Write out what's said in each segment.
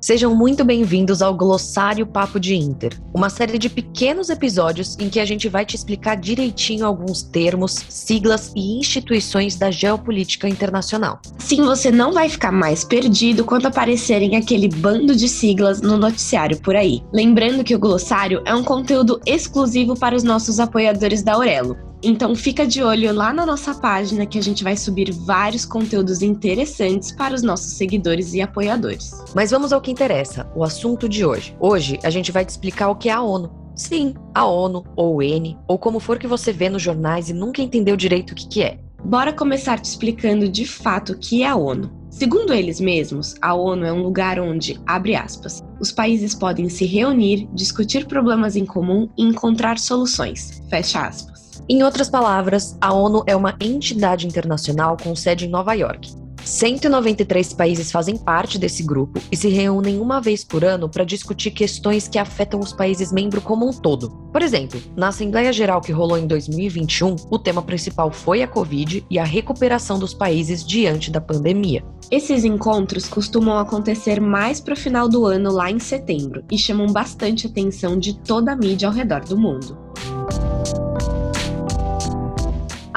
Sejam muito bem-vindos ao Glossário Papo de Inter, uma série de pequenos episódios em que a gente vai te explicar direitinho alguns termos, siglas e instituições da geopolítica internacional. Assim você não vai ficar mais perdido quando aparecerem aquele bando de siglas no noticiário por aí. Lembrando que o glossário é um conteúdo exclusivo para os nossos apoiadores da Aurelo. Então fica de olho lá na nossa página que a gente vai subir vários conteúdos interessantes para os nossos seguidores e apoiadores. Mas vamos ao que interessa, o assunto de hoje. Hoje a gente vai te explicar o que é a ONU. Sim, a ONU, ou N, ou como for que você vê nos jornais e nunca entendeu direito o que, que é. Bora começar te explicando de fato o que é a ONU. Segundo eles mesmos, a ONU é um lugar onde, abre aspas, os países podem se reunir, discutir problemas em comum e encontrar soluções. Fecha aspas. Em outras palavras, a ONU é uma entidade internacional com sede em Nova York. 193 países fazem parte desse grupo e se reúnem uma vez por ano para discutir questões que afetam os países membros como um todo. Por exemplo, na Assembleia Geral que rolou em 2021, o tema principal foi a Covid e a recuperação dos países diante da pandemia. Esses encontros costumam acontecer mais para o final do ano, lá em setembro, e chamam bastante atenção de toda a mídia ao redor do mundo.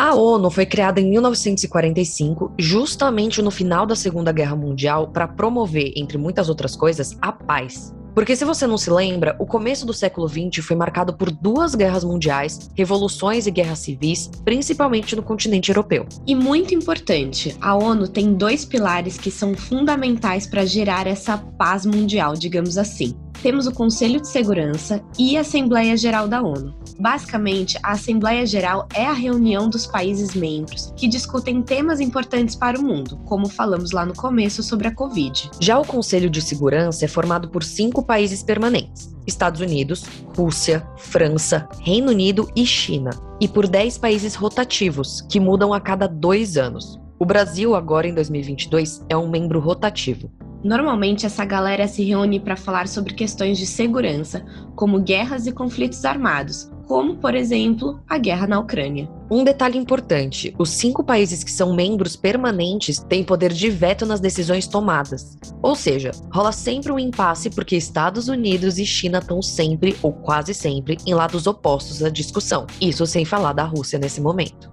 A ONU foi criada em 1945, justamente no final da Segunda Guerra Mundial, para promover, entre muitas outras coisas, a paz. Porque se você não se lembra, o começo do século XX foi marcado por duas guerras mundiais, revoluções e guerras civis, principalmente no continente europeu. E muito importante, a ONU tem dois pilares que são fundamentais para gerar essa paz mundial, digamos assim temos o Conselho de Segurança e a Assembleia Geral da ONU. Basicamente, a Assembleia Geral é a reunião dos países membros que discutem temas importantes para o mundo, como falamos lá no começo sobre a Covid. Já o Conselho de Segurança é formado por cinco países permanentes: Estados Unidos, Rússia, França, Reino Unido e China, e por dez países rotativos, que mudam a cada dois anos. O Brasil, agora em 2022, é um membro rotativo. Normalmente, essa galera se reúne para falar sobre questões de segurança, como guerras e conflitos armados, como, por exemplo, a guerra na Ucrânia. Um detalhe importante: os cinco países que são membros permanentes têm poder de veto nas decisões tomadas. Ou seja, rola sempre um impasse porque Estados Unidos e China estão sempre, ou quase sempre, em lados opostos à discussão. Isso sem falar da Rússia nesse momento.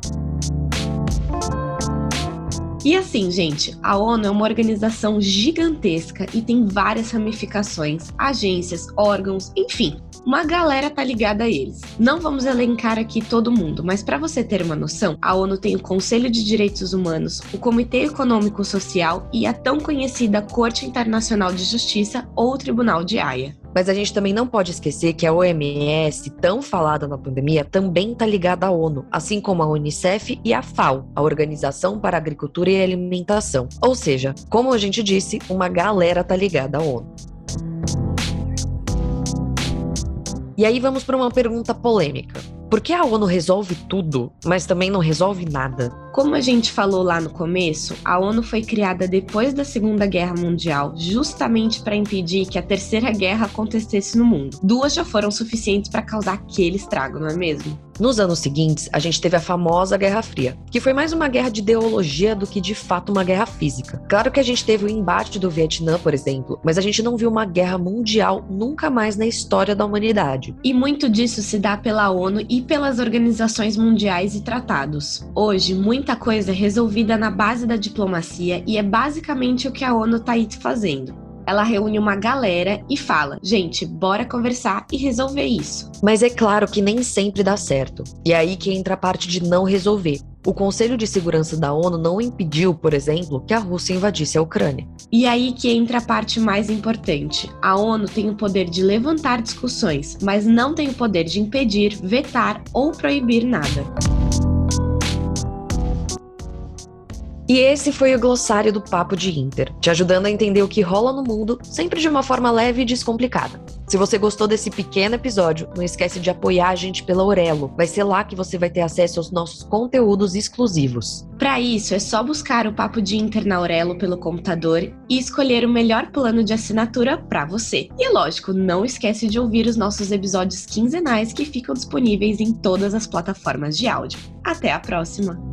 E assim, gente, a ONU é uma organização gigantesca e tem várias ramificações, agências, órgãos, enfim. Uma galera tá ligada a eles. Não vamos elencar aqui todo mundo, mas para você ter uma noção, a ONU tem o Conselho de Direitos Humanos, o Comitê Econômico Social e a tão conhecida Corte Internacional de Justiça ou Tribunal de Haia. Mas a gente também não pode esquecer que a OMS, tão falada na pandemia, também está ligada à ONU, assim como a Unicef e a FAO, a Organização para a Agricultura e Alimentação. Ou seja, como a gente disse, uma galera tá ligada à ONU. E aí vamos para uma pergunta polêmica. Por que a ONU resolve tudo, mas também não resolve nada? Como a gente falou lá no começo, a ONU foi criada depois da Segunda Guerra Mundial, justamente para impedir que a Terceira Guerra acontecesse no mundo. Duas já foram suficientes para causar aquele estrago, não é mesmo? Nos anos seguintes, a gente teve a famosa Guerra Fria, que foi mais uma guerra de ideologia do que de fato uma guerra física. Claro que a gente teve o embate do Vietnã, por exemplo, mas a gente não viu uma guerra mundial nunca mais na história da humanidade. E muito disso se dá pela ONU e pelas organizações mundiais e tratados. Hoje, muita coisa é resolvida na base da diplomacia e é basicamente o que a ONU está aí fazendo ela reúne uma galera e fala: gente, bora conversar e resolver isso. Mas é claro que nem sempre dá certo. E é aí que entra a parte de não resolver. O Conselho de Segurança da ONU não impediu, por exemplo, que a Rússia invadisse a Ucrânia. E aí que entra a parte mais importante. A ONU tem o poder de levantar discussões, mas não tem o poder de impedir, vetar ou proibir nada. E esse foi o glossário do Papo de Inter, te ajudando a entender o que rola no mundo, sempre de uma forma leve e descomplicada. Se você gostou desse pequeno episódio, não esquece de apoiar a gente pela Aurelo. Vai ser lá que você vai ter acesso aos nossos conteúdos exclusivos. Para isso, é só buscar o Papo de Inter na Aurelo pelo computador e escolher o melhor plano de assinatura para você. E lógico, não esquece de ouvir os nossos episódios quinzenais que ficam disponíveis em todas as plataformas de áudio. Até a próxima!